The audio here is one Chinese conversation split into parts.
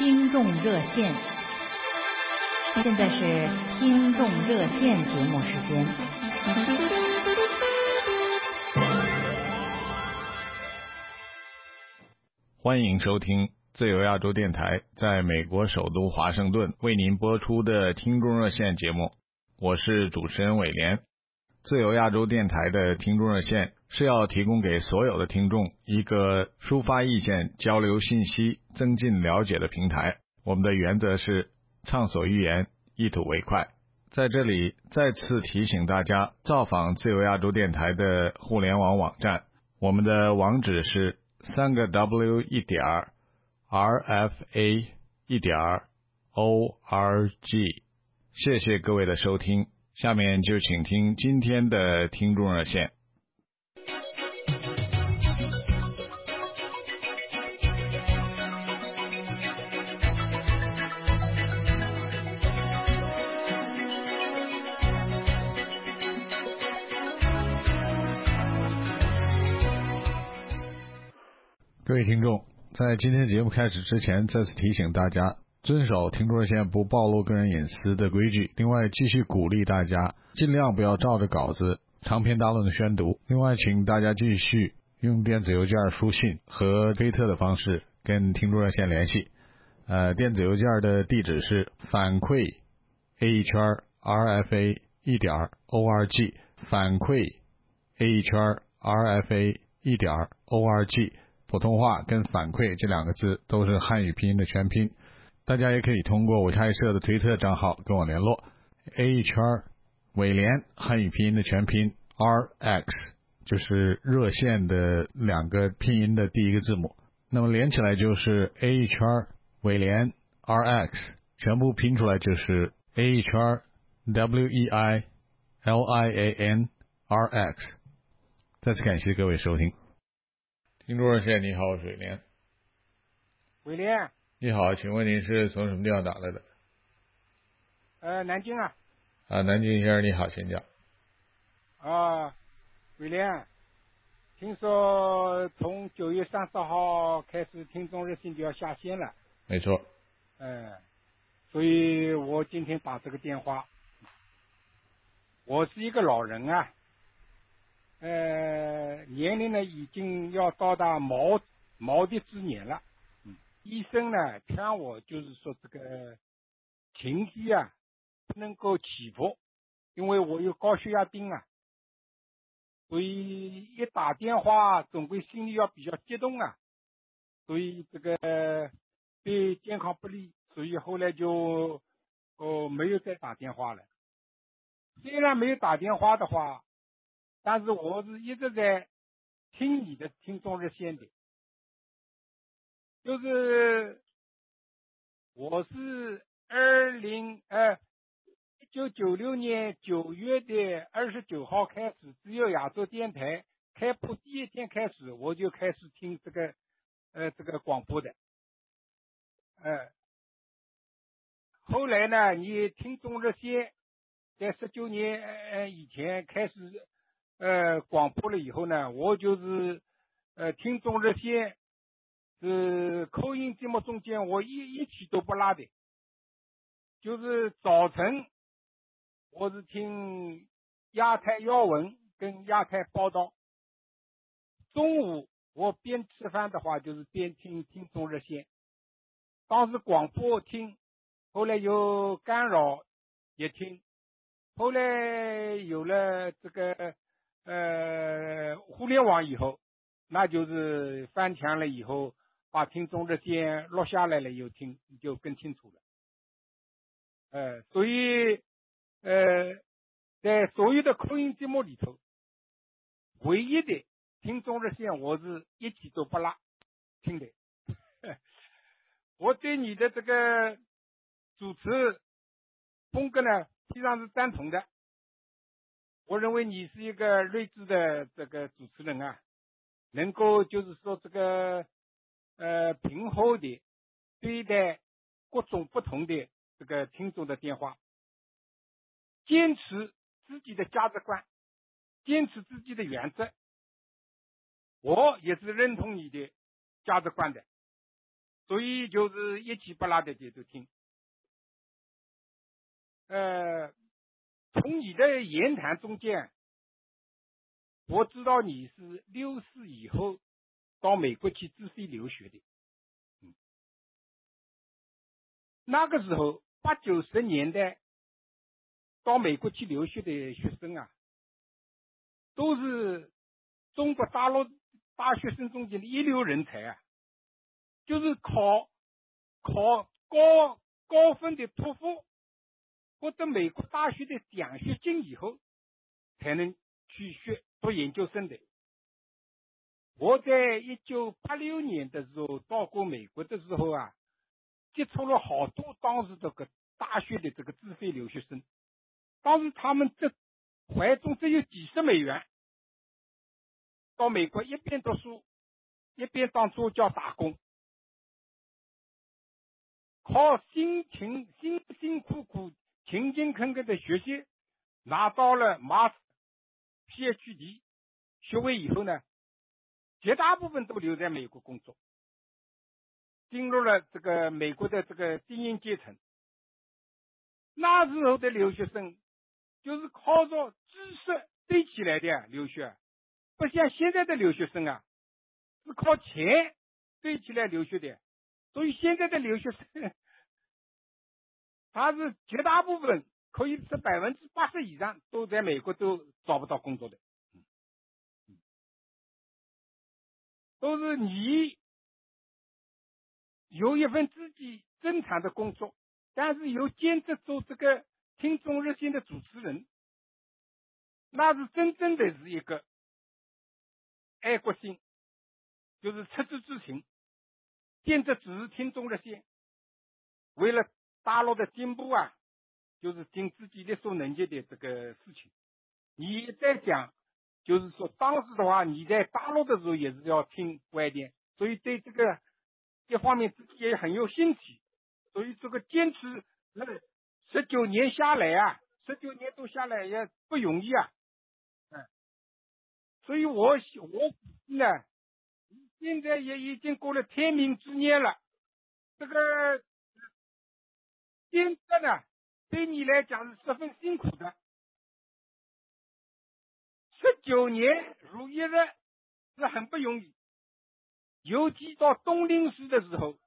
听众热线。现在是听众热线节目时间。欢迎收听自由亚洲电台在美国首都华盛顿为您播出的听众热线节目，我是主持人伟廉。自由亚洲电台的听众热线是要提供给所有的听众一个抒发意见、交流信息、增进了解的平台。我们的原则是畅所欲言，一吐为快。在这里再次提醒大家，造访自由亚洲电台的互联网网站，我们的网址是。三个 W 一点 RFA 一点 ORG，谢谢各位的收听，下面就请听今天的听众热线。各位听众，在今天节目开始之前，再次提醒大家遵守听众热线不暴露个人隐私的规矩。另外，继续鼓励大家尽量不要照着稿子长篇大论的宣读。另外，请大家继续用电子邮件、书信和推特的方式跟听众热线联系。呃，电子邮件的地址是反馈 a 一圈 rfa 一点 org，反馈 a 一圈 rfa 一点 org。普通话跟反馈这两个字都是汉语拼音的全拼，大家也可以通过我开设的推特账号跟我联络。A 一圈伟联汉语拼音的全拼 R X 就是热线的两个拼音的第一个字母，那么连起来就是 A 一圈伟联 R X，全部拼出来就是 A 一圈 W E I L I A N R X。再次感谢各位收听。听众热线，你好，水莲。伟莲。你好，请问您是从什么地方打来的？呃，南京啊。啊，南京先生你好，请讲。啊，伟莲，听说从九月三十号开始，听众热线就要下线了。没错。嗯，所以我今天打这个电话。我是一个老人啊。呃，年龄呢已经要到达毛毛的之年了。医生呢劝我就是说这个情绪啊不能够起伏，因为我有高血压病啊，所以一打电话总归心里要比较激动啊，所以这个对健康不利，所以后来就哦没有再打电话了。虽然没有打电话的话。但是我是一直在听你的听众热线的，就是我是二零呃一九九六年九月的二十九号开始，只有亚洲电台开播第一天开始，我就开始听这个呃这个广播的，呃，后来呢，你听众热线在十九年呃以前开始。呃，广播了以后呢，我就是呃听众热线是口音节目中间，我一一期都不拉的。就是早晨我是听亚太要闻跟亚太报道，中午我边吃饭的话就是边听听众热线。当时广播听，后来有干扰也听，后来有了这个。呃，互联网以后，那就是翻墙了以后，把听众热线录下来了，又听你就更清楚了。呃，所以呃，在所有的口音节目里头，唯一的听众热线，我是一集都不落听的。我对你的这个主持风格呢，非常是赞同的。我认为你是一个睿智的这个主持人啊，能够就是说这个呃平和的对待各种不同的这个听众的电话，坚持自己的价值观，坚持自己的原则，我也是认同你的价值观的，所以就是一气不拉的在这听。呃，从你的言谈中间，我知道你是六四以后到美国去自费留学的。嗯，那个时候八九十年代到美国去留学的学生啊，都是中国大陆大学生中间的一流人才啊，就是考考高高分的托福。获得美国大学的奖学金以后，才能去学读研究生的。我在一九八六年的时候到过美国的时候啊，接触了好多当时这个大学的这个自费留学生。当时他们这怀中只有几十美元，到美国一边读书，一边当助教打工，靠辛勤辛辛苦苦。勤勤恳恳的学习，拿到了麻斯、PhD 学位以后呢，绝大部分都留在美国工作，进入了这个美国的这个精英阶层。那时候的留学生就是靠着知识堆起来的留学，不像现在的留学生啊，是靠钱堆起来留学的。所以现在的留学生。他是绝大部分可以是百分之八十以上都在美国都找不到工作的，都是你有一份自己正常的工作，但是又兼职做这个听众热线的主持人，那是真正的是一个爱国心，就是赤子之心，兼职只是听众热线，为了。大陆的进步啊，就是尽自己力所能及的这个事情。你在讲，就是说当时的话，你在大陆的时候也是要听外电，所以对这个一方面自己也很有兴趣。所以这个坚持那十九年下来啊，十九年都下来也不容易啊。嗯，所以我我呢，现在也已经过了天命之年了，这个。兼职呢，对你来讲是十分辛苦的。十九年如一日是很不容易，尤其到冬令时的时候，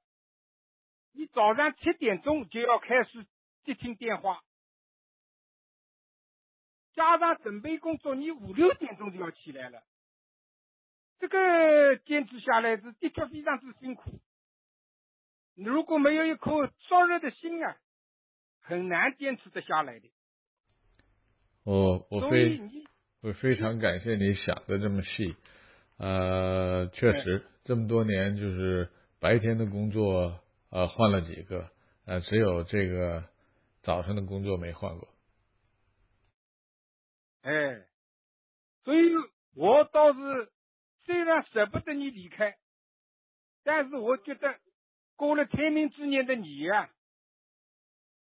你早上七点钟就要开始接听电话，加上准备工作，你五六点钟就要起来了。这个坚持下来是的确非常之辛苦。如果没有一颗灼热的心啊！很难坚持得下来的。我我非我非常感谢你想的这么细，呃，确实这么多年就是白天的工作呃换了几个，呃只有这个早上的工作没换过。哎，所以我倒是虽然舍不得你离开，但是我觉得过了天命之年的你啊。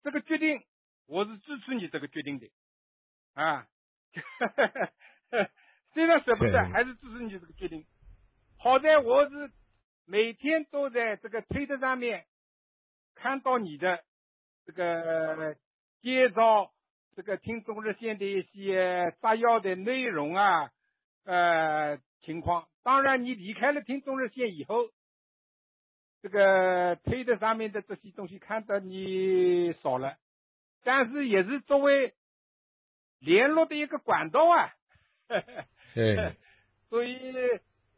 这个决定，我是支持你这个决定的，啊，哈 哈虽然舍不得，还是支持你这个决定。好在我是每天都在这个推特上面看到你的这个介绍，这个听众热线的一些摘要的内容啊，呃，情况。当然，你离开了听众热线以后。这个推特上面的这些东西看到你少了，但是也是作为联络的一个管道啊。对。所以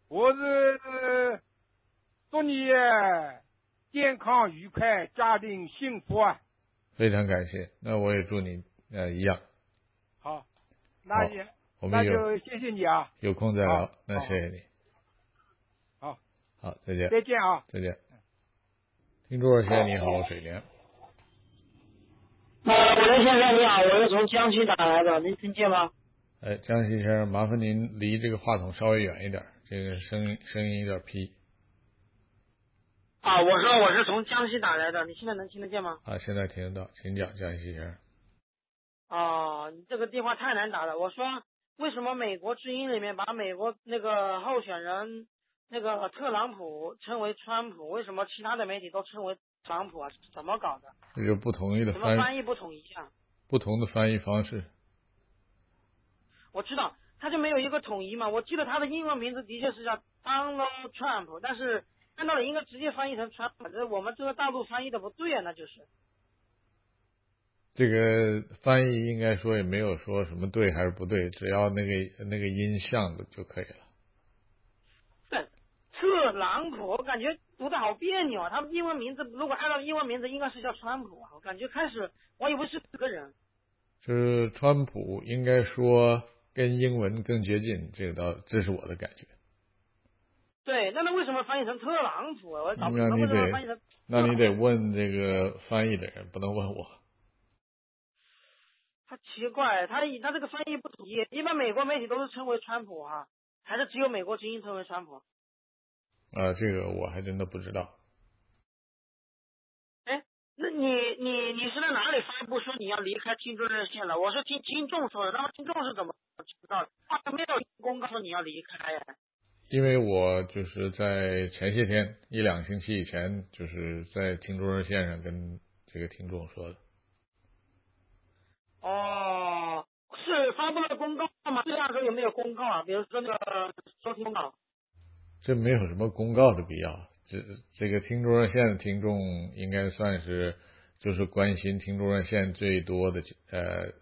我是祝你健康愉快，家庭幸福啊。非常感谢，那我也祝你呃一样。好，那也那就谢谢你啊。有空再聊，那谢谢你。好。好，再见。再见啊。再见。听众先生你好，水莲。啊，水莲先生你好，我是从江西打来的，您听见吗？哎，江西先生，麻烦您离这个话筒稍微远一点，这个声音声音有点劈。啊，我说我是从江西打来的，你现在能听得见吗？啊，现在听得到，请讲，江西先生。啊，你这个电话太难打了。我说，为什么美国之音里面把美国那个候选人？那个特朗普称为川普，为什么其他的媒体都称为特朗普啊？怎么搞的？这就不同意的什么翻翻译不统一啊？不同的翻译方式。我知道，他就没有一个统一嘛。我记得他的英文名字的确是叫 Donald Trump，但是按道理应该直接翻译成川普，这我们这个大陆翻译的不对啊，那就是。这个翻译应该说也没有说什么对还是不对，只要那个那个音像的就可以了。对，特朗普，我感觉读的好别扭啊。他们英文名字如果按照英文名字，应该是叫川普啊。我感觉开始我以为是这个人。就是川普应该说跟英文更接近，这个倒这是我的感觉。对，那他为什么翻译成特朗普啊？我找不懂那你为什么翻译得成。那你得问这个翻译的人，不能问我。他奇怪，他他这个翻译不统一，一般美国媒体都是称为川普哈、还是只有美国精英称为川普？啊，这个我还真的不知道。哎那你你你是在哪里发布说你要离开听众热线了？我是听听众说的，那么听众是怎么知道的？他没有公告说你要离开呀？因为我就是在前些天一两星期以前，就是在听众热线上跟这个听众说的。哦，是发布了公告吗？这样说有没有公告啊？比如说那个收听公告。这没有什么公告的必要。这这个听众热线的听众应该算是就是关心听众热线最多的呃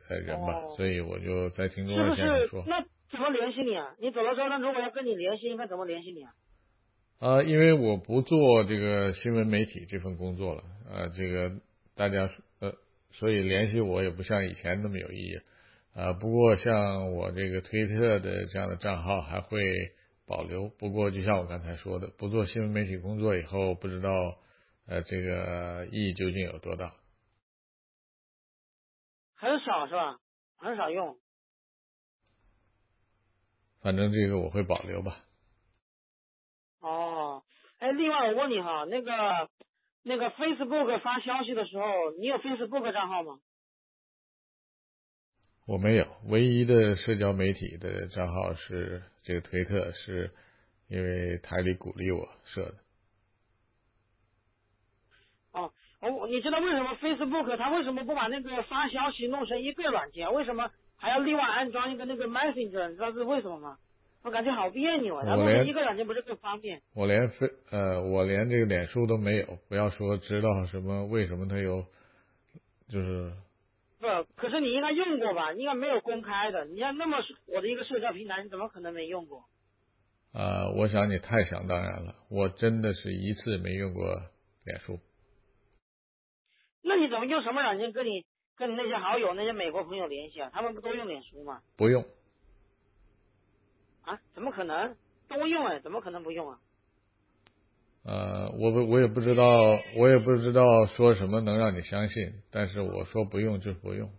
呃人吧，哦所以我就在听众是不热线上说。是？那怎么联系你啊？你走了之后，他如果要跟你联系，应该怎么联系你啊？啊，因为我不做这个新闻媒体这份工作了，呃，这个大家呃，所以联系我也不像以前那么有意义。啊，不过像我这个推特的这样的账号还会保留。不过就像我刚才说的，不做新闻媒体工作以后，不知道呃这个意义究竟有多大。很少是吧？很少用。反正这个我会保留吧。哦，哎，另外我问你哈，那个那个 Facebook 发消息的时候，你有 Facebook 账号吗？我没有，唯一的社交媒体的账号是这个推特，是因为台里鼓励我设的。哦，我你知道为什么 Facebook 它为什么不把那个发消息弄成一个软件？为什么还要另外安装一个那个 Messenger？你知道是为什么吗？我感觉好别扭啊！它弄成一个软件不是更方便？我连非呃，我连这个脸书都没有，不要说知道什么为什么它有，就是不，可是你应该用过吧？应该没有公开的。你像那么火的一个社交平台，你怎么可能没用过？啊、我想你太想当然了，我真的是一次没用过脸书。那你怎么用什么软件跟你跟你那些好友、那些美国朋友联系啊？他们不都用脸书吗？不用，啊？怎么可能？都用哎，怎么可能不用啊？呃，我不我也不知道，我也不知道说什么能让你相信，但是我说不用就是不用。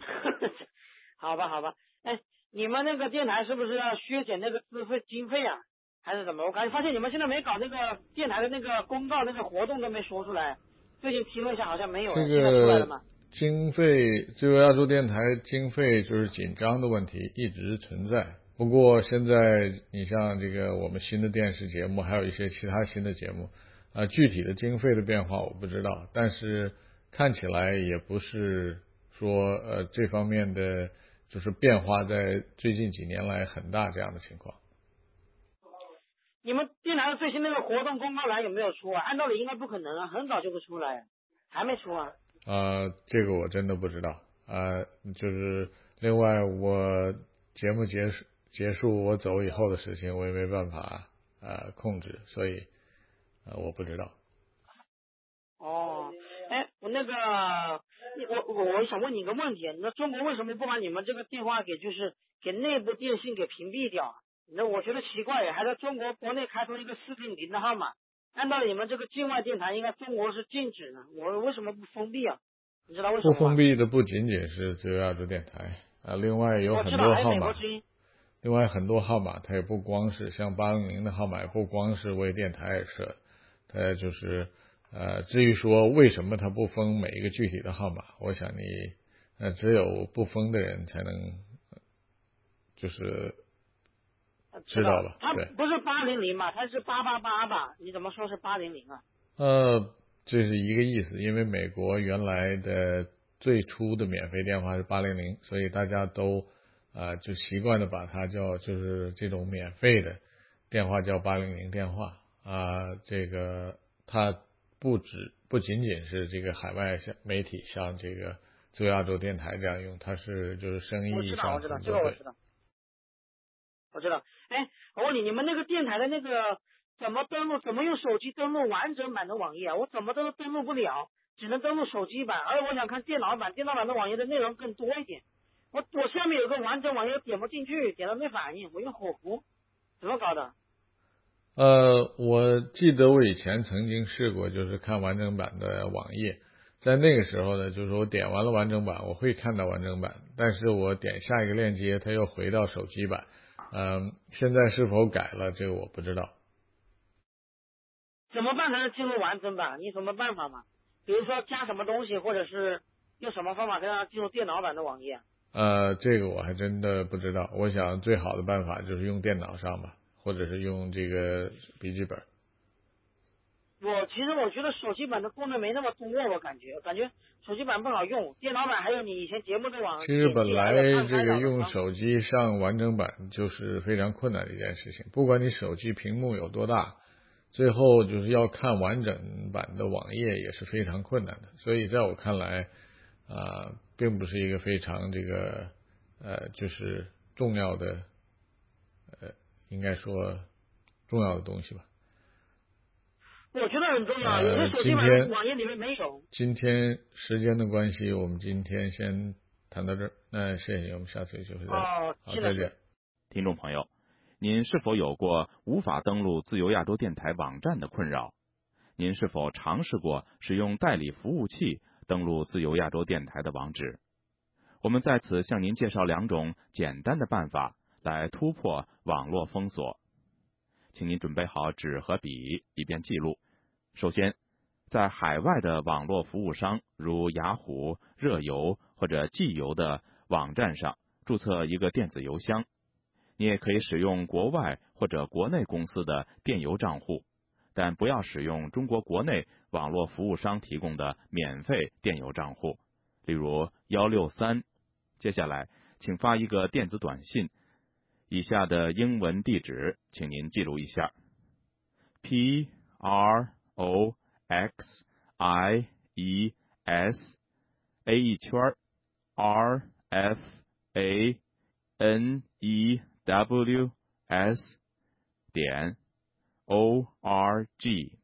好吧，好吧。哎，你们那个电台是不是要削减那个资费经费啊？还是怎么？我感觉发现你们现在没搞那个电台的那个公告，那个活动都没说出来。最近提了一下，好像没有。这个吗？经费，自由亚洲电台经费就是紧张的问题一直存在。不过现在你像这个我们新的电视节目，还有一些其他新的节目，啊、具体的经费的变化我不知道，但是看起来也不是说呃这方面的就是变化在最近几年来很大这样的情况。你们电台的最新那个活动公告栏有没有出啊？按道理应该不可能啊，很早就会出来，还没出啊。啊，这个我真的不知道啊、就是另外我节目结束结束我走以后的事情，我也没办法呃控制，所以呃我不知道。哦，哎，我那个，我我我想问你一个问题，那中国为什么不把你们这个电话给就是给内部电信给屏蔽掉啊？那我觉得奇怪，还在中国国内开通一个四零零的号码，按道理你们这个境外电台应该中国是禁止的，我为什么不封闭啊？你知道为什么吗？不封闭的不仅仅是自由亚洲电台啊，另外有很我知道，还有多号码，美国之音。另外很多号码它也不光是像八零零的号码，也不光是为电台而设，它就是呃，至于说为什么它不封每一个具体的号码，我想你呃只有不封的人才能呃就是呃知道吧。它，不是八零零嘛，它是八八八吧？你怎么说是八零零啊？呃，这是一个意思，因为美国原来的最初的免费电话是八零零，所以大家都啊、就习惯的把它叫就是这种免费的电话叫八零零电话啊、这个它不止不仅仅是这个海外像媒体像这个自由亚洲电台这样用，它是就是生意上我知道，我知道这个我知道，我知道。哎，我问你，你们那个电台的那个怎么登录？怎么用手机登录完整版的网页啊？我怎么都登录不了，只能登录手机版。而我想看电脑版，电脑版的网页的内容更多一点。我我下面有个完整网页，点不进去，点了没反应，我用火狐，怎么搞的？呃，我记得我以前曾经试过，就是看完整版的网页，在那个时候呢，就是我点完了完整版，我会看到完整版，但是我点下一个链接，它又回到手机版。嗯、现在是否改了，这个我不知道。怎么办才能进入完整版？你有什么办法吗？比如说加什么东西，或者是用什么方法可以让它进入电脑版的网页啊？呃，这个我还真的不知道。我想最好的办法就是用电脑上吧，或者是用这个笔记本。我其实我觉得手机版的功能没那么多，我感觉感觉手机版不好用，电脑版还有你以前节目的网。其实本来这个用手机上完整版就是非常困难的一件事情，不管你手机屏幕有多大，最后就是要看完整版的网页也是非常困难的。所以在我看来，啊、并不是一个非常这个呃，就是重要的，呃，应该说重要的东西吧。我觉得很重要，呃有些手机版今天网页里面没有。今天时间的关系，我们今天先谈到这儿。那谢谢你，我们下次有机会再好，再见。听众朋友，您是否有过无法登录自由亚洲电台网站的困扰？您是否尝试过使用代理服务器登录自由亚洲电台的网址？我们在此向您介绍两种简单的办法来突破网络封锁，请您准备好纸和笔，以便记录。首先，在海外的网络服务商如雅虎、热游或者寄邮的网站上注册一个电子邮箱。你也可以使用国外或者国内公司的电邮账户，但不要使用中国国内网络服务商提供的免费电邮账户，例如幺六三。接下来，请发一个电子短信，以下的英文地址，请您记录一下：p r o x i e s a 一圈 r f a n e w s 点 o r g。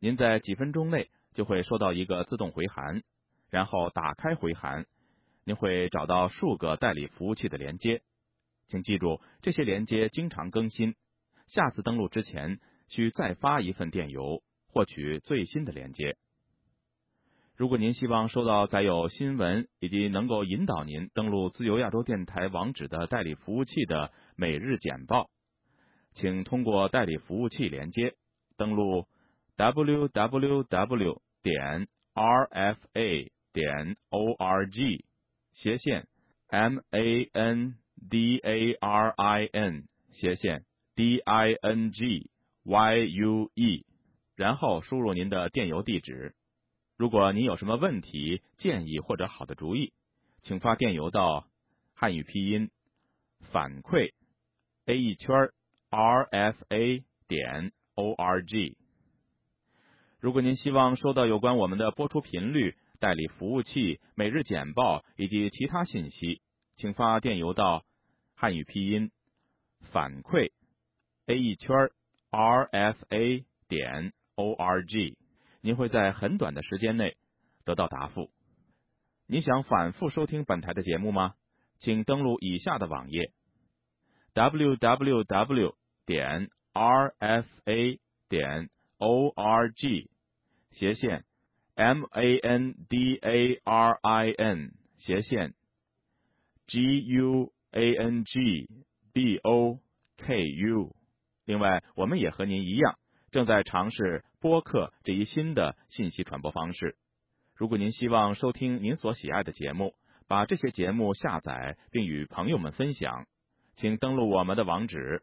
您在几分钟内就会收到一个自动回函，然后打开回函，您会找到数个代理服务器的连接。请记住，这些连接经常更新，下次登录之前需再发一份电邮，获取最新的连接。如果您希望收到载有新闻以及能够引导您登录自由亚洲电台网址的代理服务器的每日简报，请通过代理服务器连接登录 www 点 rfa 点 org 斜线 man darin 斜线 ding yue，然后输入您的电邮地址。如果您有什么问题、建议或者好的主意，请发电邮到汉语拼音反馈 a 一圈 rfa 点 org。如果您希望收到有关我们的播出频率、代理服务器、每日简报以及其他信息，请发电邮到汉语拼音反馈 a 一圈 rfa 点 org。您会在很短的时间内得到答复。你想反复收听本台的节目吗？请登录以下的网页：www 点 rfa 点 org 斜线 m a n d a r i n 斜线 g u a n g b o k u。另外，我们也和您一样。正在尝试播客这一新的信息传播方式。如果您希望收听您所喜爱的节目，把这些节目下载并与朋友们分享，请登录我们的网址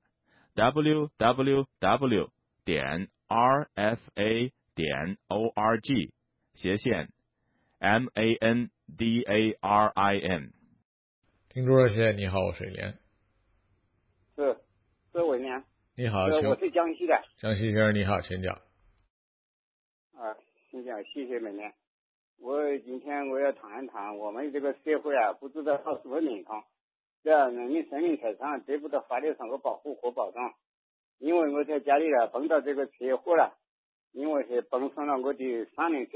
www. 点 rfa 点 org 斜线 mandarin。听众热线，你好，我是连。是，是伟连。你好，我是江西的。江西先生，你好，请讲。啊，请讲，谢谢美莲。我今天我要谈一谈，我们这个社会啊，不知道到什么年头，这人民生命财产得不到法律上的保护和保障。因为我在家里啊碰到这个车祸了，因为是碰上了我的三轮车，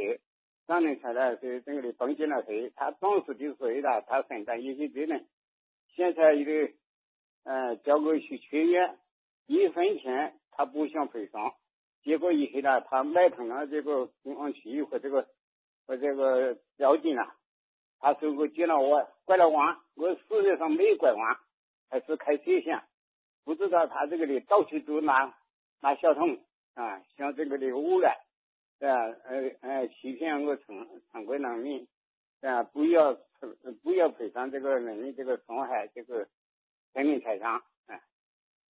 三轮车呢是这个的碰进了水，他当时就睡了，他承担一些责任。现在一个呃叫我去确认，一分钱他不想赔偿，结果以后呢，他买通了这个公安局和这个和这个交警啊，他说我见了我拐了弯，我事实上没拐弯，还是开车险。不知道他这个的到处都拿拿小桶啊，像这个的污染，啊，呃呃，欺骗我常常规人民，啊，不要不要赔偿这个人民这个损害这个人民财产啊。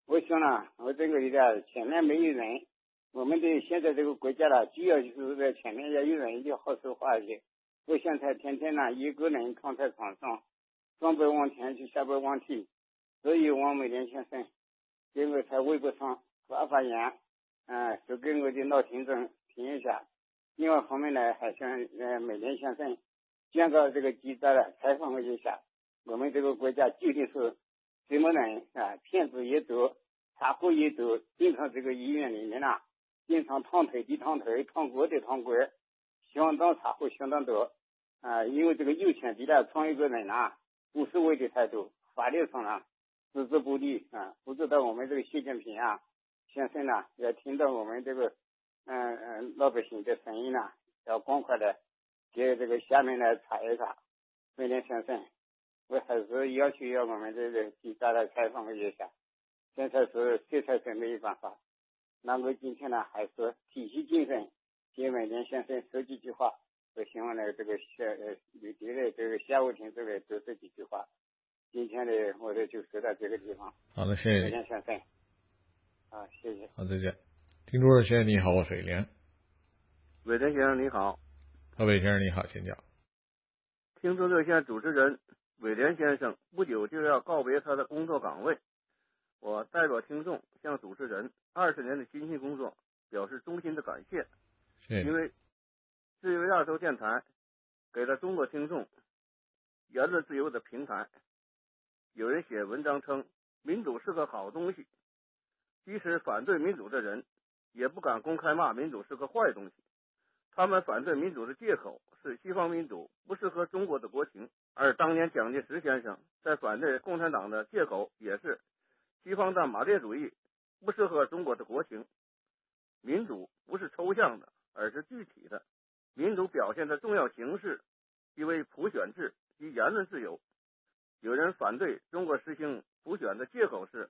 我想呢，我这个的前面没有人，我们的现在这个国家呢，主要就是在前面要有人就好说话一些。我现在天天呢一个人躺在床上，上不往前去，下不往前，所以王美莲先生。给我在微博上发发言，嗯，就给我的老听众听一下。另外方面呢，还想呃美莲先生讲个这个记者呢采访我一下，我们这个国家究竟是什么人啊？骗子也多，插货也多，经常这个医院里面呐，经常烫腿的烫腿，烫锅的烫锅，相当插货相当多啊。因为这个有钱的呢，创一个人呐，无所谓的态度，法律上啊。置之不理啊！不知道我们这个习近平啊先生呢，要听到我们这个嗯嗯老百姓的声音呢，要赶快的给这个下面来查一查。梅莲先生，我还是要求要我们这个记者来采访一下。现在是实在是没有办法，那我今天呢还是提起精神，给梅莲先生说几句话。我希望呢这个下呃有的这个下午听这个就这几句话。今天呢我的就说到这个地方。好的，谢谢。再见，先生。啊，谢谢。好，再见。听众热线，你好，我是伟莲。伟莲先生你好。何伟先生你好，请讲。听众热线主持人伟莲先生不久就要告别他的工作岗位，我代表听众向主持人二十年的辛勤工作表示衷心的感谢。谢谢。因为自由亚洲电台给了中国听众言论自由的平台。有人写文章称民主是个好东西，即使反对民主的人也不敢公开骂民主是个坏东西。他们反对民主的借口是西方民主不适合中国的国情，而当年蒋介石先生在反对共产党的借口也是西方的马列主义不适合中国的国情。民主不是抽象的，而是具体的。民主表现的重要形式即为普选制及言论自由。有人反对中国实行普选的借口是，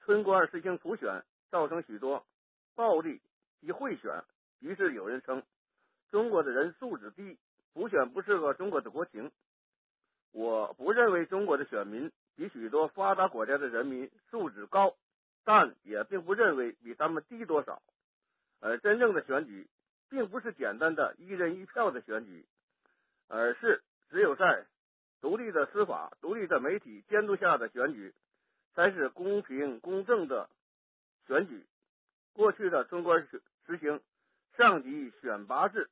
村官实行普选造成许多暴力及贿选，于是有人称中国的人素质低，普选不适合中国的国情。我不认为中国的选民比许多发达国家的人民素质高，但也并不认为比他们低多少。而真正的选举，并不是简单的一人一票的选举，而是只有在。独立的司法、独立的媒体监督下的选举，才是公平公正的选举。过去的村官实实行上级选拔制，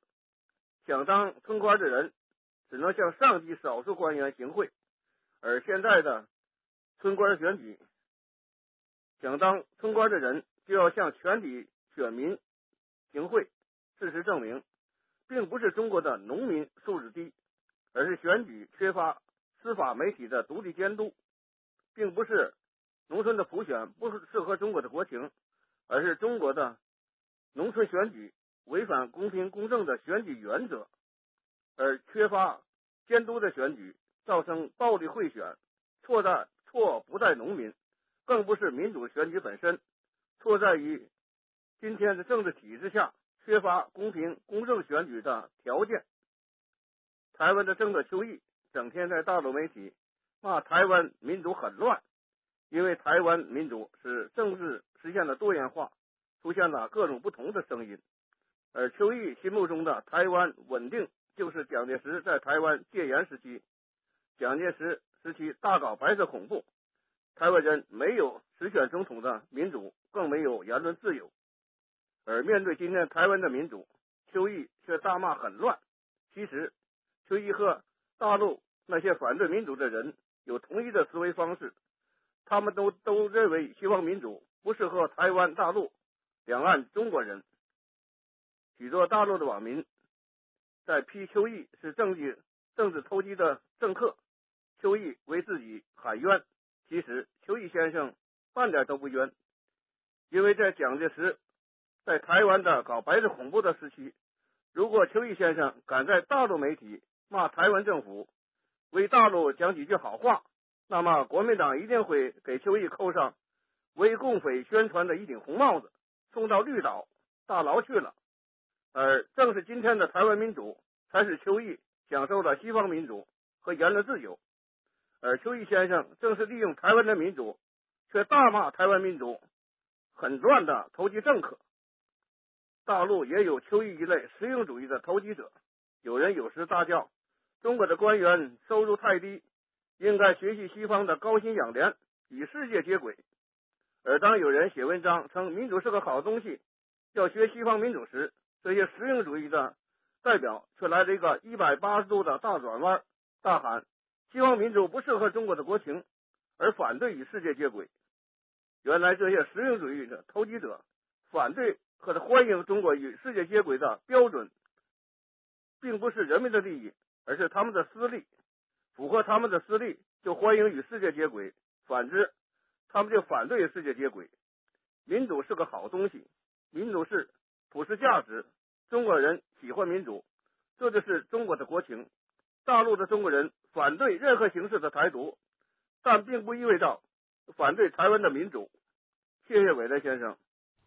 想当村官的人只能向上级少数官员行贿；而现在的村官选举，想当村官的人就要向全体选民行贿。事实证明，并不是中国的农民素质低。而是选举缺乏司法媒体的独立监督，并不是农村的普选不适合中国的国情，而是中国的农村选举违反公平公正的选举原则，而缺乏监督的选举造成暴力贿选，错在错不在农民，更不是民主选举本身，错在于今天的政治体制下缺乏公平公正选举的条件。台湾的政客邱毅整天在大陆媒体骂台湾民主很乱，因为台湾民主使政治实现了多元化，出现了各种不同的声音。而邱毅心目中的台湾稳定，就是蒋介石在台湾戒严时期，蒋介石时期大搞白色恐怖，台湾人没有实选总统的民主，更没有言论自由。而面对今天台湾的民主，邱毅却大骂很乱。其实，邱毅和大陆那些反对民主的人有同一的思维方式，他们都都认为西方民主不适合台湾、大陆、两岸中国人。许多大陆的网民在批邱毅是政治政治投机的政客，邱毅为自己喊冤。其实邱毅先生半点都不冤，因为在蒋介石在台湾的搞白色恐怖的时期，如果邱毅先生敢在大陆媒体骂台湾政府，为大陆讲几句好话，那么国民党一定会给邱毅扣上为共匪宣传的一顶红帽子，送到绿岛大牢去了。而正是今天的台湾民主，才使邱毅享受了西方民主和言论自由。而邱毅先生正是利用台湾的民主，却大骂台湾民主很乱的投机政客。大陆也有邱毅一类实用主义的投机者。有人有时大叫：“中国的官员收入太低，应该学习西方的高薪养廉，与世界接轨。”而当有人写文章称民主是个好东西，要学西方民主时，这些实用主义的代表却来了一个一百八十度的大转弯，大喊：“西方民主不适合中国的国情，而反对与世界接轨。”原来这些实用主义的投机者反对或者欢迎中国与世界接轨的标准，并不是人民的利益，而是他们的私利。符合他们的私利，就欢迎与世界接轨；反之，他们就反对世界接轨。民主是个好东西，民主是。普世价值，中国人喜欢民主，这就是中国的国情。大陆的中国人反对任何形式的台独，但并不意味着反对台湾的民主。谢谢伟德先生。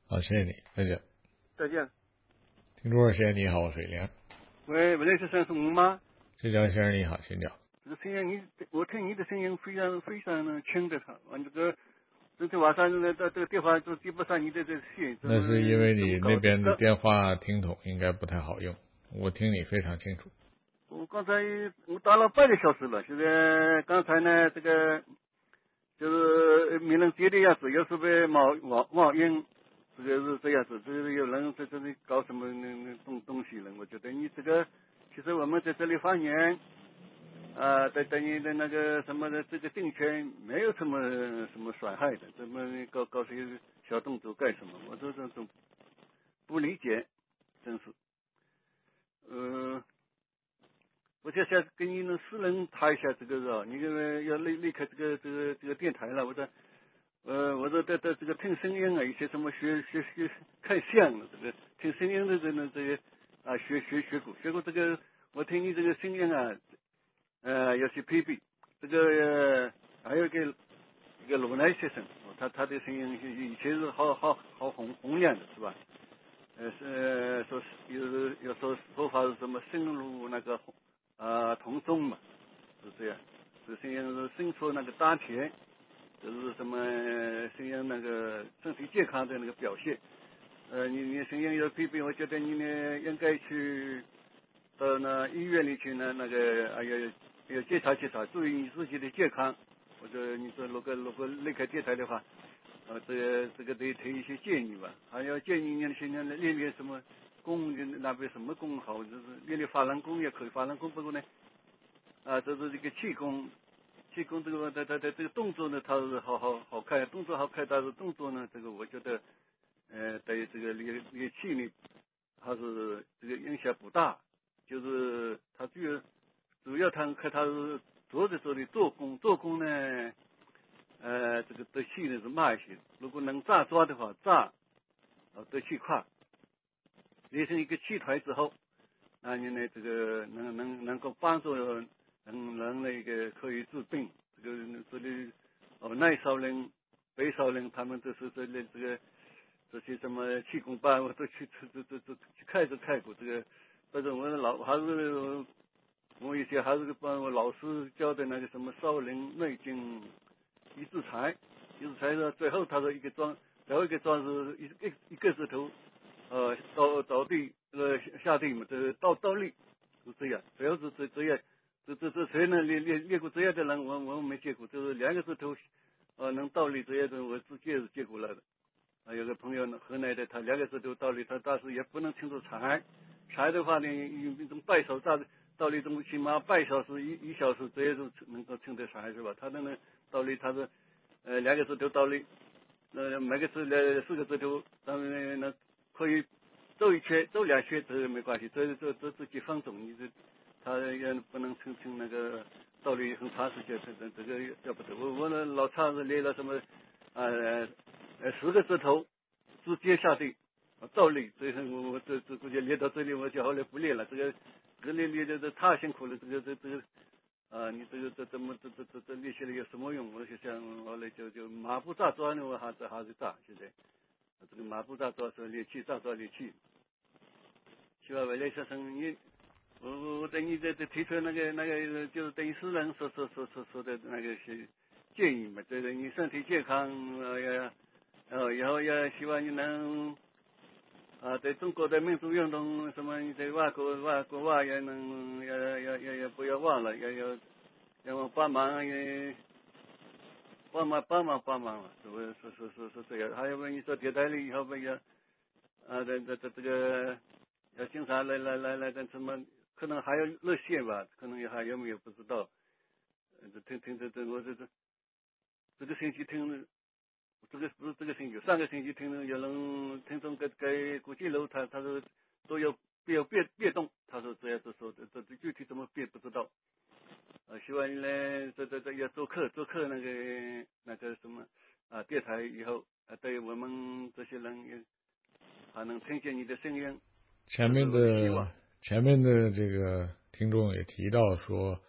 好，谢谢你，再见。再见。听众先生你好，我是李亮。喂，伟德先生是我吗？浙江先生你好，请讲。这个声音你，我听你的声音非常非常的轻的，我这个。昨天晚上那这这个电话就接不上你的这线。那是因为你那边的电话听筒应该不太好用，我听你非常清楚。我刚才我打了半个小时了，现在刚才呢这个就是没人接的样子，又是被冒冒冒音，这个是这样子，这个有人在这里搞什么那那东东西了？我觉得你这个其实我们在这里发言。啊，在等于的那个什么的，这个政权没有什么什么损害的，怎么搞搞些小动作干什么？我这这种不理解，真是。呃，我就想跟你们私人谈一下这个是你因为要离离开这个这个这个电台了，我说，呃，我说在在这个听声音啊，一些什么学学学看相这个听声音的这呢这些啊学学学过学过这个，我听你这个声音啊。呃，有些配比，这个还有一个一个罗南先生，他他的声音以前是好好好洪洪亮的，是吧？呃，是说是有有说说法是什么深入那个啊同中嘛，是这样，这声音是深出那个丹田，就是什么声音那个身体健康的那个表现。呃，你你声音有配比，我觉得你呢应该去到那医院里去呢，那个哎呀。要检查检查，注意你自己的健康。或者你说如果如果离开电台的话，呃，这个这个得提一些建议吧。还要建议你现在练练什么功，那边什么功好，就是练练法轮功也可以。法轮功不过呢，啊，这是这个气功，气功这个它它它这个动作呢，它是好好好看，动作好看，但是动作呢，这个我觉得，呃，对这个练练气呢，还是这个影响不大，就是它主要。主要他看他是坐在这里做工，做工呢，呃，这个得气呢是慢一些。如果能扎抓的话，扎，呃，得气快。练成一个气团之后，那你呢，这个能能能够帮助能能那个可以治病。这个这里哦，南少林、北少林，他们都是这里这个这些什么气功班，我都去这这这去看都看过。这个，反正我老还是。我以前还是帮我老师教的那个什么少林内经一字禅，就是才说最后他说一个桩，最后一个桩是一一一个指头，呃倒倒地呃下地嘛，这个倒倒立是这样，主要是这这样，这这这谁能练练练过这样的人，我我没见过，就是两个字头呃能倒立这样的，我自己也是见过来的。啊有个朋友呢，河南的，他两个字头倒立，他当时也不能清楚踩，踩的话呢，用那种半手倒倒立，这么起码半小时一一小时这样就能够称得上是吧？他那个倒立，他是呃两个字头倒立，呃每个字两四个字头，当然那可以走一圈，走两圈这没关系，这这这这几分钟，你这他也不能称称那个倒立很长时间，这这这个要不得。我我那老常是练了什么呃。呃，十个指头直接下地倒立，所以我我这这估计练到这里，我就后来不练了。这个这练练的这太辛苦了，这个这这个啊，你这个这怎么这这这这练起来有什么用？我就想后来就就马步扎桩呢，我还是还是扎。现在这个马步扎桩是练气，扎桩练气。希望未来学生你，我我我等你这这提出那个那个就是等于私人说说说说说的那个些建议嘛，这个你身体健康要。哦，以后也希望你能啊，对中国的民族运动什么，你在外国外国外也能也也也也不要忘了，要要要帮忙也帮忙帮忙帮忙嘛，是不是是是是这样？还有问你做电台里以后不要啊，这这这这个要经常来来来来干什么？可能还有热线吧，可能也还有没有不知道。这听听这这我这这这个星期听。这个不是这个星期，上个星期听有人听众给给古建楼，他他说都要变变变动，他说这样子说的，这这具体怎么变不知道。呃，希望你呢，这这这要做客做客那个那个什么啊电台以后啊，对我们这些人也还能听见你的声音。前面的前面的这个听众也提到说，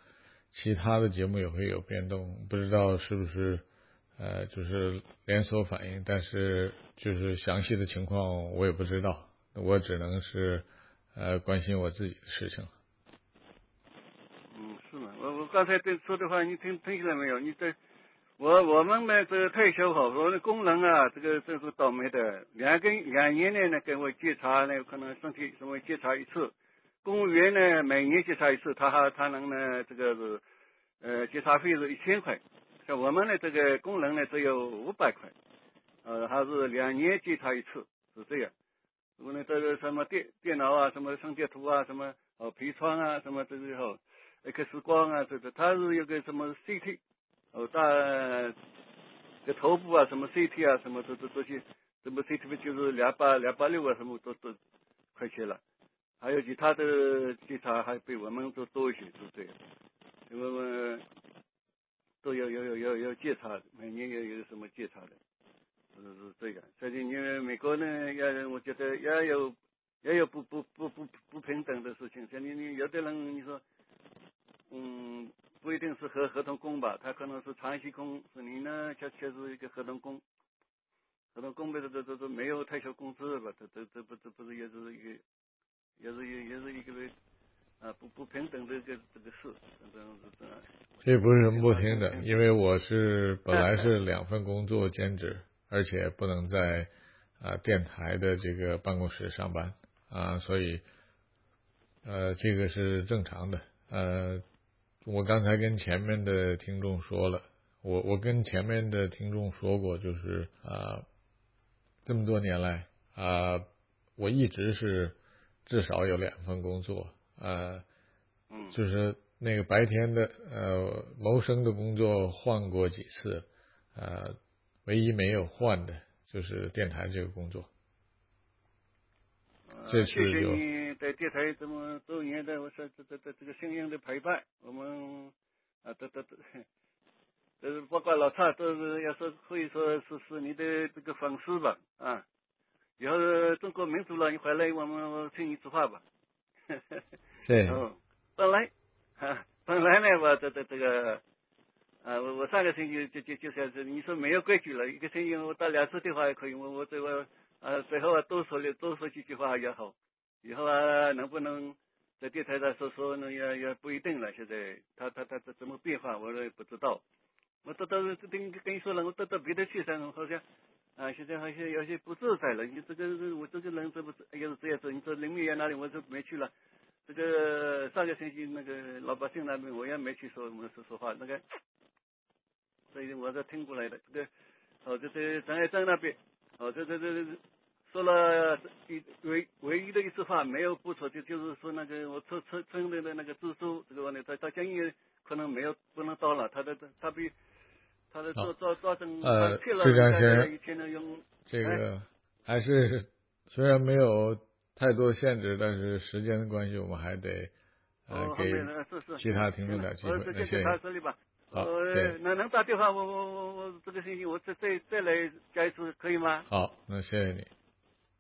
其他的节目也会有变动，不知道是不是。呃，就是连锁反应，但是就是详细的情况我也不知道，我只能是呃关心我自己的事情。嗯，是吗？我我刚才对说的话，你听听见了没有？你这我我们呢这个退休后，我的工人啊，这个真是倒霉的，两个两年内呢给我检查呢，可能身体什么检查一次，公务员呢每年检查一次，他还他能呢这个是呃检查费是一千块。像我们呢这个工人呢，只有五百块，呃，还是两年检查一次，是这样。我呢，这个什么电电脑啊，什么生截图啊，什么哦皮窗啊，什么这个后 X 光啊，这个它是有个什么 CT，哦大个头部啊，什么 CT 啊，什么这这这些，什么 CT 就是两百两百六啊，什么都都块钱了。还有其他的检查还比我们都多一些，是这样。因为我们。都要要要要要检查，每年要有什么检查的，是是这样。所以你美国呢，也我觉得也有也有不不不不不平等的事情。像你你有的人你说，嗯，不一定是合合同工吧，他可能是长期工，是你呢却却是一个合同工，合同工的这这这没有退休工资吧？这这这不这不是也是一个，也是也也是一个。啊，不不平等的这个这个事，这这样。这不是什么不平等，因为我是本来是两份工作兼职，而且不能在啊电台的这个办公室上班啊，所以呃这个是正常的。呃，我刚才跟前面的听众说了，我我跟前面的听众说过，就是啊这么多年来啊我一直是至少有两份工作。呃，嗯，就是那个白天的呃谋生的工作换过几次，呃，唯一没有换的就是电台这个工作。这次谢谢你在电台这么多年的，我说这这这这个声音的陪伴，我们啊都都都，都是包括老蔡都是要说可以说是是你的这个粉丝吧啊，以后中国民族了，你回来我们我请你吃饭吧。是。哦，本来，哈，本来呢，我这这这个，啊，我我上个星期就就就想是你说没有规矩了，一个星期我打两次电话也可以，我我这个，呃，最后啊多说了多说几句话也好，以后啊能不能在电台上说说呢也也不一定了，现在他他他这怎么变化我也不知道，我到到跟跟你说了，我到到别的去噻，好像啊，现在好像有些不自在了。你这个我这个人这不是，哎呀这样子，你说人民园那里我就没去了。这个上个星期那个老百姓那边我也没去说，我说实话那个，所以我是听过来的。这个哦，这在张爱珍那边，哦，这这这说了一唯唯一的一次话没有不错，就就是说那个我村村村里的那个支书这个问题，他他建议可能没有不能到了，他的他他比。好，呃，这张先生，这个还是虽然没有太多限制，但是时间的关系，我们还得呃给其他听众点机会。那谢谢。好，那能打电话，我我我我这个星期我再再再来加一次，可以吗？好，那谢谢你。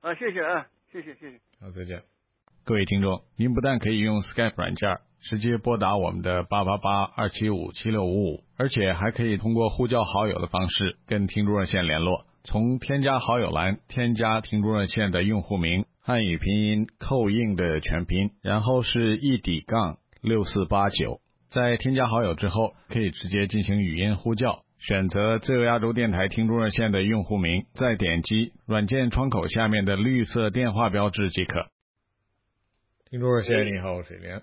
啊，谢谢啊，谢谢谢谢。好，再见。各位听众，您不但可以用 Skype 软件直接拨打我们的八八八二七五七六五五，而且还可以通过呼叫好友的方式跟听众热线联络。从添加好友栏添加听众热线的用户名，汉语拼音扣印的全拼，然后是一底杠六四八九。在添加好友之后，可以直接进行语音呼叫，选择自由亚洲电台听众热线的用户名，再点击软件窗口下面的绿色电话标志即可。听众热线，你好，我是连。嗯，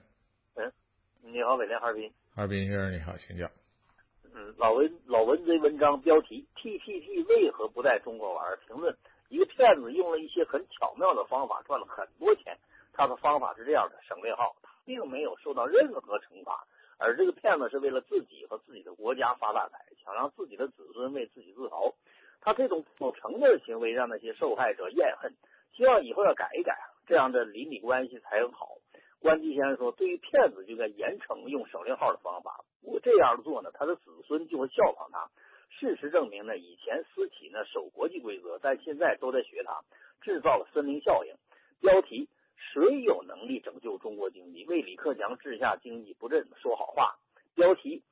你好，伟廉，哈尔滨。哈尔滨先生，你好，请讲。嗯，老文老文这文章标题：TPP 为何不在中国玩？评论：一个骗子用了一些很巧妙的方法赚了很多钱。他的方法是这样的：省略号，他并没有受到任何惩罚，而这个骗子是为了自己和自己的国家发大财，想让自己的子孙为自己自豪。他这种不承认的行为让那些受害者怨恨，希望以后要改一改。这样的邻里关系才好。关机先生说，对于骗子就该严惩用省略号的方法。如果这样做呢，他的子孙就会效仿他。事实证明呢，以前私企呢守国际规则，但现在都在学他，制造了森林效应。标题：谁有能力拯救中国经济？为李克强治下经济不振说好话。标题：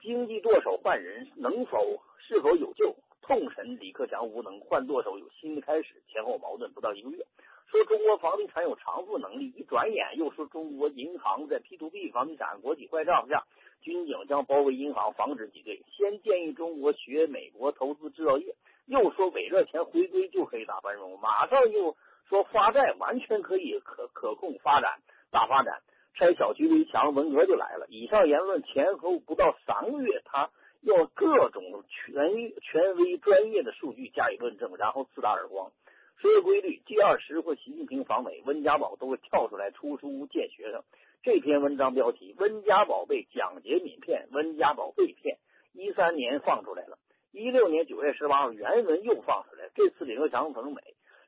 经济舵手换人能否是否有救？痛审李克强无能，换舵手有新的开始。前后矛盾不到一个月。说中国房地产有偿付能力，一转眼又说中国银行在 P to P 房地产国企坏账下，军警将包围银行，防止挤兑。先建议中国学美国投资制造业，又说伪热钱回归就可以打繁荣，马上又说发债完全可以可可控发展大发展，拆小区围墙，文革就来了。以上言论前后不到三个月，他用各种权权威专业的数据加以论证，然后自打耳光。说个规律，G 二十或习近平访美，温家宝都会跳出来出书见学生。这篇文章标题：温家宝被蒋洁敏骗，温家宝被骗。一三年放出来了，一六年九月十八号原文又放出来。这次李克强访美，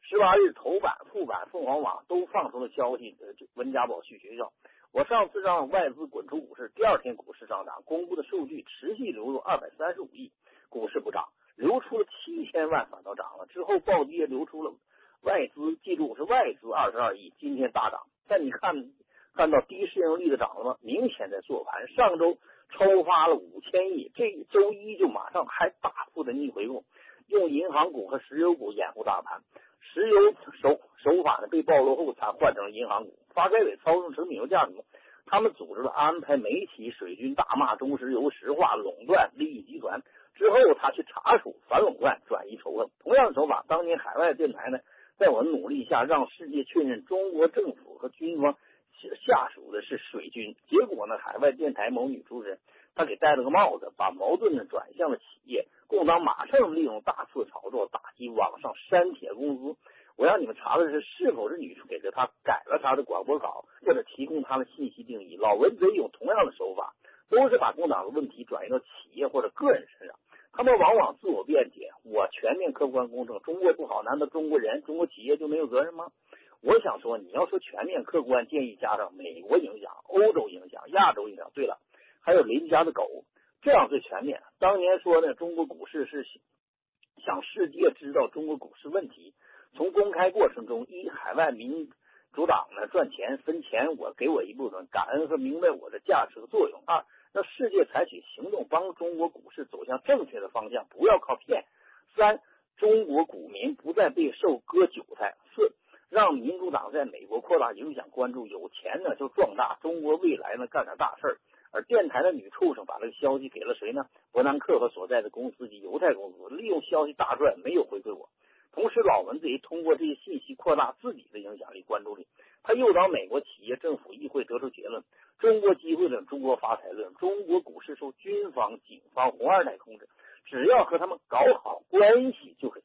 十八日头版、副版，凤凰网都放出了消息，温家宝去学校。我上次让外资滚出股市，第二天股市上涨，公布的数据持续流入二百三十五亿，股市不涨。流出了七千万，反倒涨了。之后暴跌，流出了外资，记住是外资二十二亿，今天大涨。但你看看到低市盈率的涨了吗？明显在做盘。上周超发了五千亿，这周一就马上还大幅的逆回购，用银行股和石油股掩护大盘。石油手手法呢被暴露后，才换成了银行股。发改委操纵成品油价格？他们组织了安排媒体水军大骂中石油石化垄断利益集团。之后，他去查处反垄断、转移仇恨，同样的手法。当年海外电台呢，在我的努力下，让世界确认中国政府和军方下属的是水军。结果呢，海外电台某女主持人，她给戴了个帽子，把矛盾呢转向了企业。共党马上利用大肆炒作，打击网上删帖公司。我让你们查的是，是否是女主给了他改了他的广播稿，或者提供他的信息定义。老文贼用同样的手法，都是把共党的问题转移到企业或者个人身上。他们往往自我辩解：“我全面、客观、公正，中国不好，难道中国人、中国企业就没有责任吗？”我想说，你要说全面、客观，建议加上美国影响、欧洲影响、亚洲影响。对了，还有邻家的狗，这样最全面。当年说呢，中国股市是想世界知道中国股市问题，从公开过程中，一海外民主党呢赚钱分钱，我给我一部分，感恩和明白我的价值和作用。二让世界采取行动，帮中国股市走向正确的方向，不要靠骗。三，中国股民不再被受割韭菜。四，让民主党在美国扩大影响关注，有钱呢就壮大中国未来呢干点大事儿。而电台的女畜生把这个消息给了谁呢？伯南克和所在的公司及犹太公司，利用消息大赚，没有回馈我。同时，老文子也通过这些信息扩大自己的影响力、关注力。他诱导美国企业、政府、议会得出结论：中国机会论、中国发财论，中国股市受军方、警方、红二代控制，只要和他们搞好关系，就可以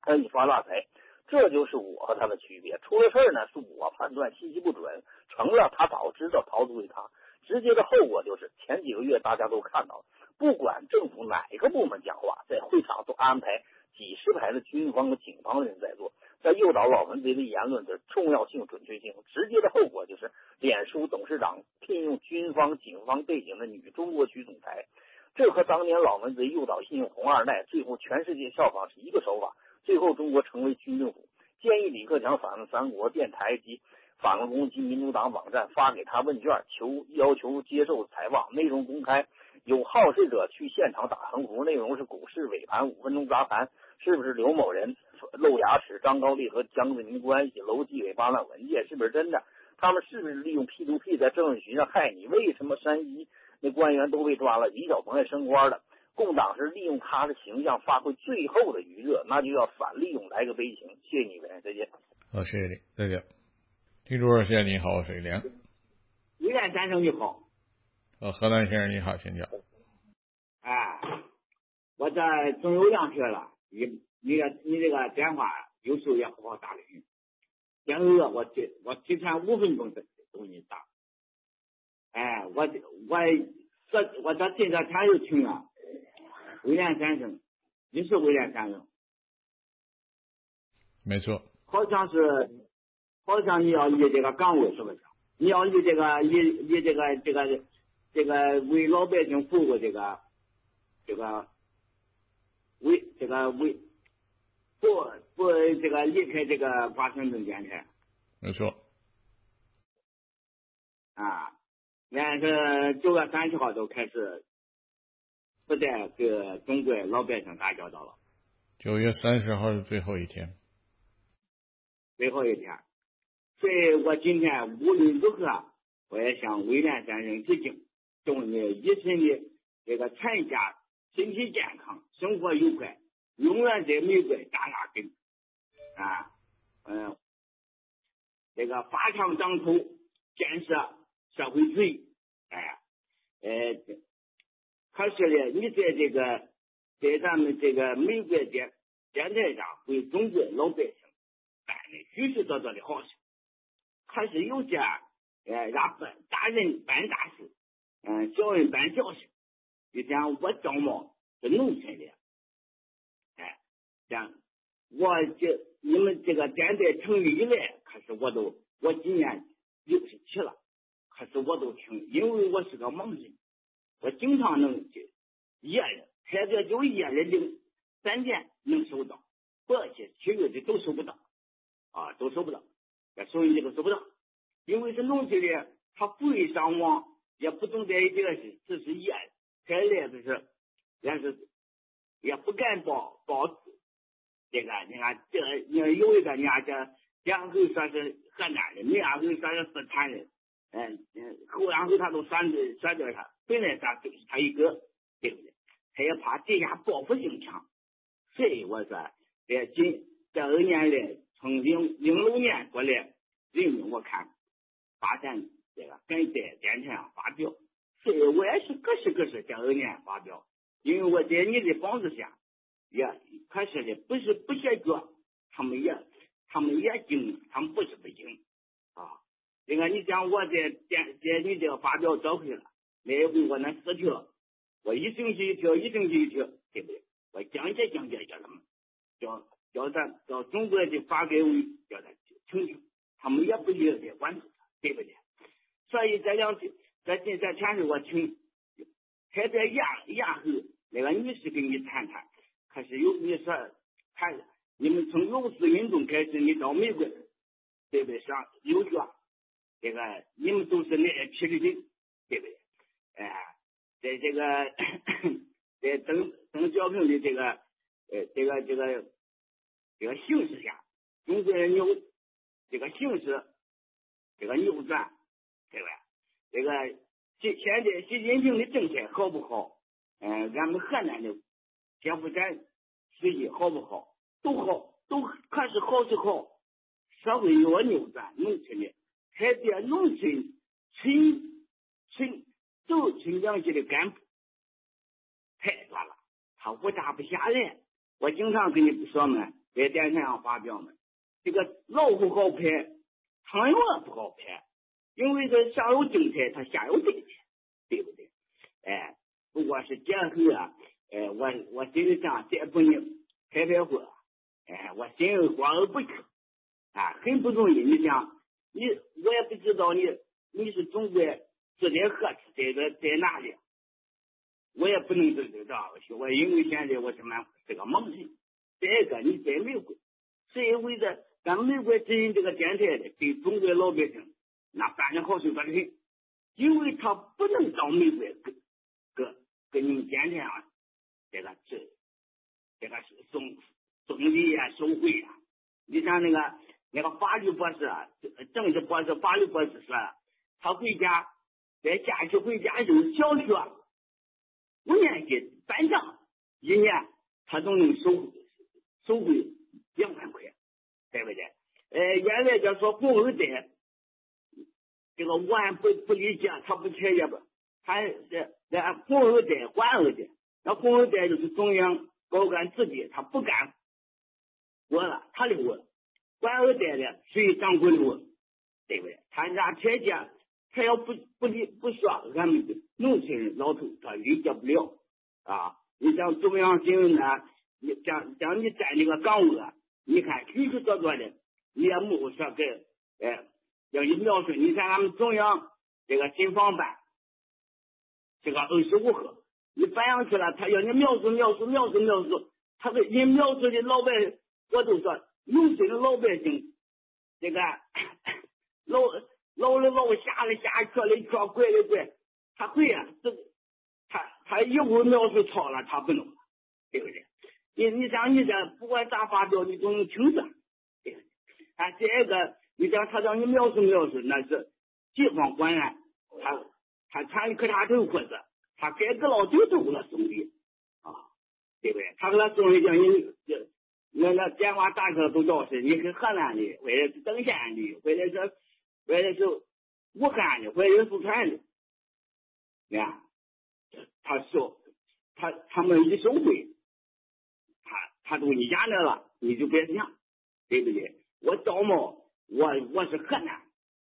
可以发大财。这就是我和他的区别。出了事儿呢，是我判断信息不准；成了，他早知道逃不归他。直接的后果就是，前几个月大家都看到了，不管政府哪个部门讲话，在会场都安排几十排的军方和警方的人在做，在诱导老文贼的言论的重要性、准确性。直接的后果就是，脸书董事长聘用军方、警方背景的女中国区总裁，这和当年老文贼诱导信用红二代，最后全世界效仿是一个手法。最后，中国成为军政府。建议李克强访问三国电台及反共攻击民主党网站，发给他问卷，求要求接受采访，内容公开。有好事者去现场打横幅，内容是股市尾盘五分钟砸盘，是不是刘某人露牙齿？张高丽和江泽民关系？楼纪委扒烂文件，是不是真的？他们是不是利用 P to P 在政治局上害你？为什么山西那官员都被抓了？李小鹏也升官了？共党是利用他的形象发挥最后的余热，那就要反利用来个悲情。谢谢你们，再见。好，谢谢你，再见。听众先生，你好，我是梁。威廉先生你好。呃，河南先生你好，请讲。哎，我在总有两天了，你你个你这个电话有时候也不好打的很。今儿我提我提前五分钟都都给你打。哎，我我这我这今天天又听了。威廉先生，你是威廉先生，没错。好像是，好像你要立这个岗位是不是？你要立这个立立这个这个这个为老百姓服务这个这个为这个为不不这个离开这个华盛顿电台。没错。啊，俺是九月三十号就开始。不再跟中国老百姓打交道了。九月三十号是最后一天。最后一天，所以我今天无论如何，我也向威廉先生致敬：祝你一生的这个全家身体健康，生活愉快，永远在美国扎下根啊！嗯，这个发长长头，建设社会主义。哎，呃。可是呢，你在这个在咱们这个美国电电台上为中国老百姓办的许许多多的好事，可是有些呃让办大人办大事，嗯，小人办小事。就像我张某是农村的，哎，像我这你们这个电台成立以来，可是我都我今年六十七了，可是我都听，因为我是个盲人。我经常能夜里开着就夜里零三点能收到，过去其余的都收不到，啊，都收不到，这收音机都收不到，因为是农村的，他不会上网，也不懂这一点事，只是夜开来就是，也是也不敢报报这个，你看这你看有一个你看这两口说是河南的，两口说是四川的，嗯嗯，后两口他都选对选对他。本来咱就是他一个，对不对？他也怕底下报复性强，所以我说，这近这二年来，从零零六年过来，人民我看发展这个敢在电台上发表，所以我也是各式各式这二年发表，因为我在你的帮助下，也可是的不是不写脚，他们也他们也精，他们不是不精啊。你看，你讲我在电在你这个发表召回了。来回我那四条，我一星期一条，一星期一条，对不对？我讲解讲解叫他们，叫叫咱叫中国的发改委叫他听听，他们也不一定关注他，对不对？所以这两天，这这这前日我请，还在牙牙后那个女士跟你谈谈，可是有你说谈，你们从六四运动开始，你到美国，对不对？上留学，这个你们都是那批的人，对不对？哎，在这个 在邓邓小平的这个呃这个这个这个形势下，中国人扭这个形势这个扭转，对吧？这个现现在习近平的政策好不好？嗯，俺们河南的铁布衫司机好不好？都好，都可是好是好，社会要扭转，农村的改变农村村村走村两级的干部太多了，他五大不下来。我经常跟你说嘛，在电视上发表嘛，这个老虎好拍，苍蝇不好拍，因为这上有政策，他下有对策，对不对？哎，不过是结合啊，哎，我我心里想再不你开开会，哎，我心里过而不去，啊，很不容易。你想，你我也不知道你你是中国自在何处，在在在哪里？我也不能知道，我因为现在我什么是个盲人。再一个，你在美国，是因为这咱美国经营这个电台的，对中国老百姓那办的好事多的很，因为他不能到美国跟跟跟你们电台上这个这这个送送礼啊、收贿啊。你像那个那个法律博士、政治博士、法律博士说，他回家在假期回家就小学。五年级班长一年他都能收收回两万块，对不对？呃，原来就说红二代，这个我还不不理解，他不睬也不，他是那红二代、官二代，那红二代就是中央高官子弟，他不干我了，他留了；官二代的属于掌柜的，对不对？他家条件。他要不不理不说，俺们的农村老头他理解不了啊！你像中央新闻呢，你像像你在那个岗位，你看许许多多的，你也没有说给哎，要你描述。你看俺们中央这个信访办这个二十五号，你摆上去了，他要你描述描述描述描述，他给你描述的老百姓，我就说农村的老百姓这个老。老的老下的下，瘸的瘸，拐的拐，他会啊，这他他一会描述错了，他不弄，对不对？你你像你这不管咋发表，你都能听着。对，啊，这个你讲他让你描述描述，那是地方官员，他他穿的可大头裤子，他该个老头都给他送礼啊，对不对？他给他送礼叫你那那电话打去都叫是你是河南的，或者是登县的，或者是。或者是武汉的，或者是四川的，你看，他说他他们一收回，他他都你家来了，你就别想，对不对？我赵某，我我是河南，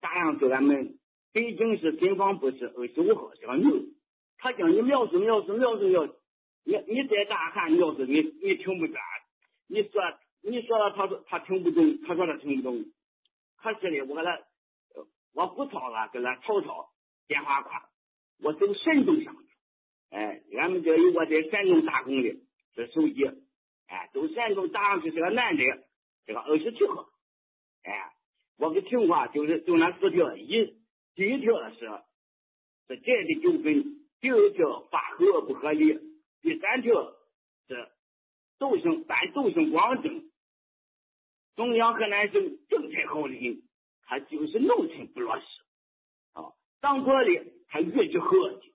大洋是俺们北京市信访部是二十五号是个女，他叫你描述描述描述描述，你你再大喊描述，你你听不见，你说你说了，他说他听不懂，他说他听不懂，可是呢，我给他。我不操了，跟他曹操电话挂，我走山东上去。哎，俺们这有我在山东打工的，这手机，哎，走山东打上去是个男的，这个二十七号。哎，我的情况就是就那四条，一第一条是是债的纠纷，第二条发合不合理，第三条是斗胜办斗胜光正，中央河南省政策好的很。他就是农村不落实啊，当官的他越去合计，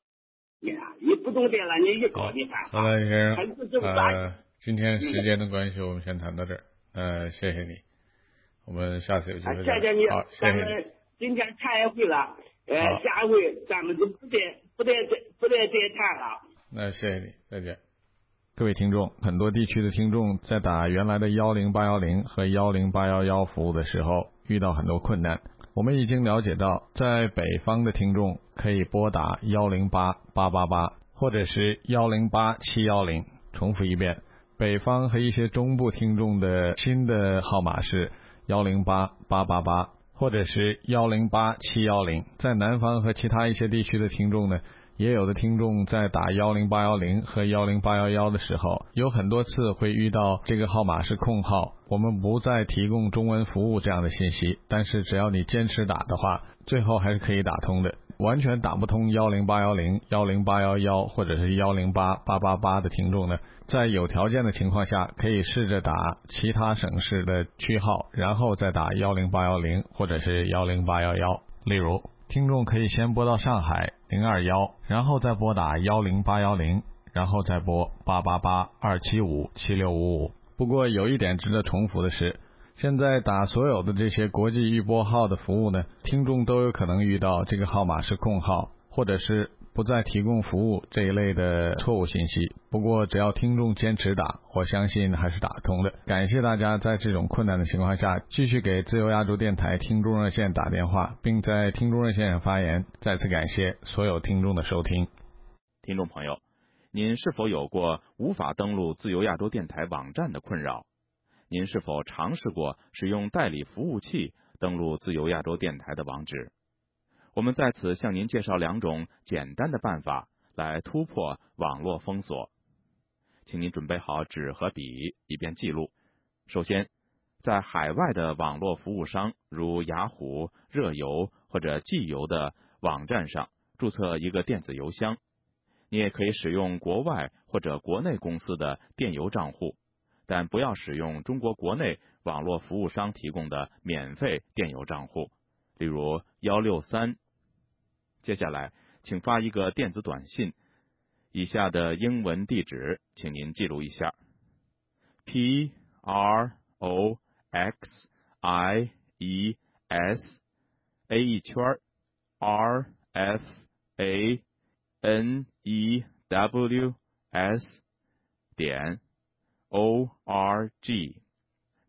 你看你不懂得了，你一搞你犯法。好了，先生，呃，今天时间的关系，我们先谈到这儿。呃，谢谢你，我们下次有机会再谢谢你，好，谢谢。今天谈一回了，呃，下回咱们就不再不再再不再再谈了。那谢谢你，再见。各位听众，很多地区的听众在打原来的幺零八幺零和幺零八幺幺服务的时候。遇到很多困难，我们已经了解到，在北方的听众可以拨打幺零八八八八，或者是幺零八七幺零。重复一遍，北方和一些中部听众的新的号码是幺零八八八八，或者是幺零八七幺零。在南方和其他一些地区的听众呢？也有的听众在打幺零八幺零和幺零八幺幺的时候，有很多次会遇到这个号码是空号，我们不再提供中文服务这样的信息。但是只要你坚持打的话，最后还是可以打通的。完全打不通幺零八幺零、幺零八幺幺或者是幺零八八八八的听众呢，在有条件的情况下，可以试着打其他省市的区号，然后再打幺零八幺零或者是幺零八幺幺。例如。听众可以先拨到上海零二幺，然后再拨打幺零八幺零，然后再拨八八八二七五七六五五。不过有一点值得重复的是，现在打所有的这些国际预拨号的服务呢，听众都有可能遇到这个号码是空号，或者是。不再提供服务这一类的错误信息。不过，只要听众坚持打，我相信还是打通的。感谢大家在这种困难的情况下继续给自由亚洲电台听众热线打电话，并在听众热线上发言。再次感谢所有听众的收听。听众朋友，您是否有过无法登录自由亚洲电台网站的困扰？您是否尝试过使用代理服务器登录自由亚洲电台的网址？我们在此向您介绍两种简单的办法来突破网络封锁，请您准备好纸和笔，以便记录。首先，在海外的网络服务商如雅虎、热游或者寄邮的网站上注册一个电子邮箱。你也可以使用国外或者国内公司的电邮账户，但不要使用中国国内网络服务商提供的免费电邮账户，例如幺六三。接下来，请发一个电子短信，以下的英文地址，请您记录一下：p r o x i e s a 一圈 r f a n e w s 点 o r g。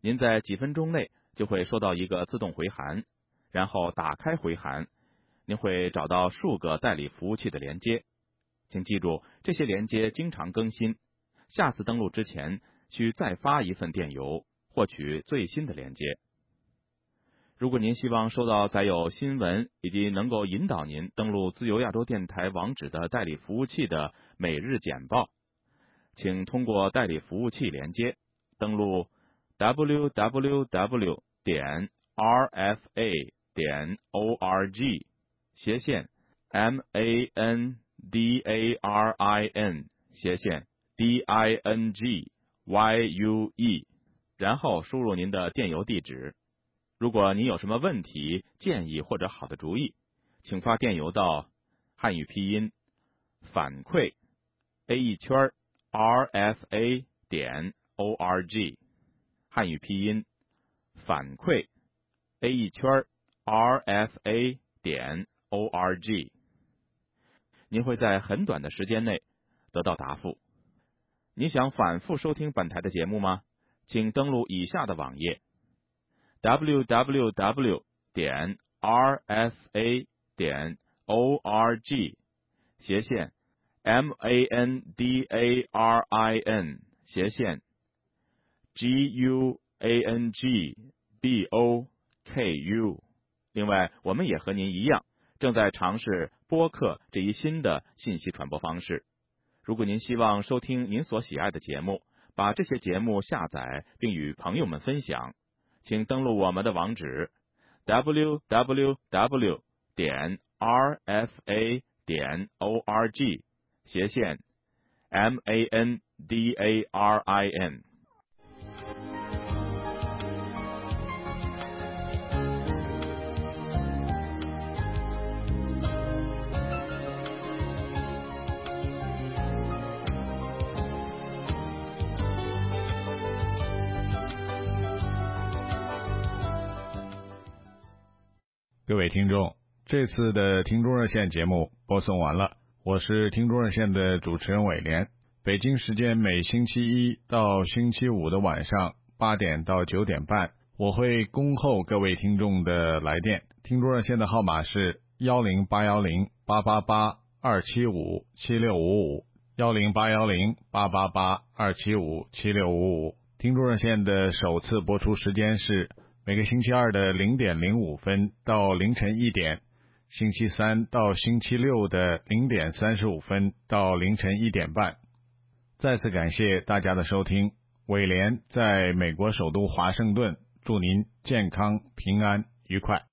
您在几分钟内就会收到一个自动回函，然后打开回函。您会找到数个代理服务器的连接，请记住这些连接经常更新。下次登录之前需再发一份电邮，获取最新的连接。如果您希望收到载有新闻以及能够引导您登录自由亚洲电台网址的代理服务器的每日简报，请通过代理服务器连接登录 www 点 rfa 点 org。斜线 m a n d a r i n 斜线 d i n g y u e，然后输入您的电邮地址。如果您有什么问题、建议或者好的主意，请发电邮到汉语拼音反馈 a 一圈 r rfa 点 o r g，汉语拼音反馈 a 一圈 r f a 点。O R G，您会在很短的时间内得到答复。你想反复收听本台的节目吗？请登录以下的网页：w w w 点 r f a 点 o r g 斜线 m a n d a r i n 斜线 g u a n g b o k u。另外，我们也和您一样。正在尝试播客这一新的信息传播方式。如果您希望收听您所喜爱的节目，把这些节目下载并与朋友们分享，请登录我们的网址：www. 点 rfa. 点 org 斜线 mandarin。各位听众，这次的听众热线节目播送完了，我是听众热线的主持人伟廉。北京时间每星期一到星期五的晚上八点到九点半，我会恭候各位听众的来电。听众热线的号码是幺零八幺零八八八二七五七六五五幺零八幺零八八八二七五七六五五。听众热线的首次播出时间是。每个星期二的零点零五分到凌晨一点，星期三到星期六的零点三十五分到凌晨一点半。再次感谢大家的收听，伟廉在美国首都华盛顿，祝您健康、平安、愉快。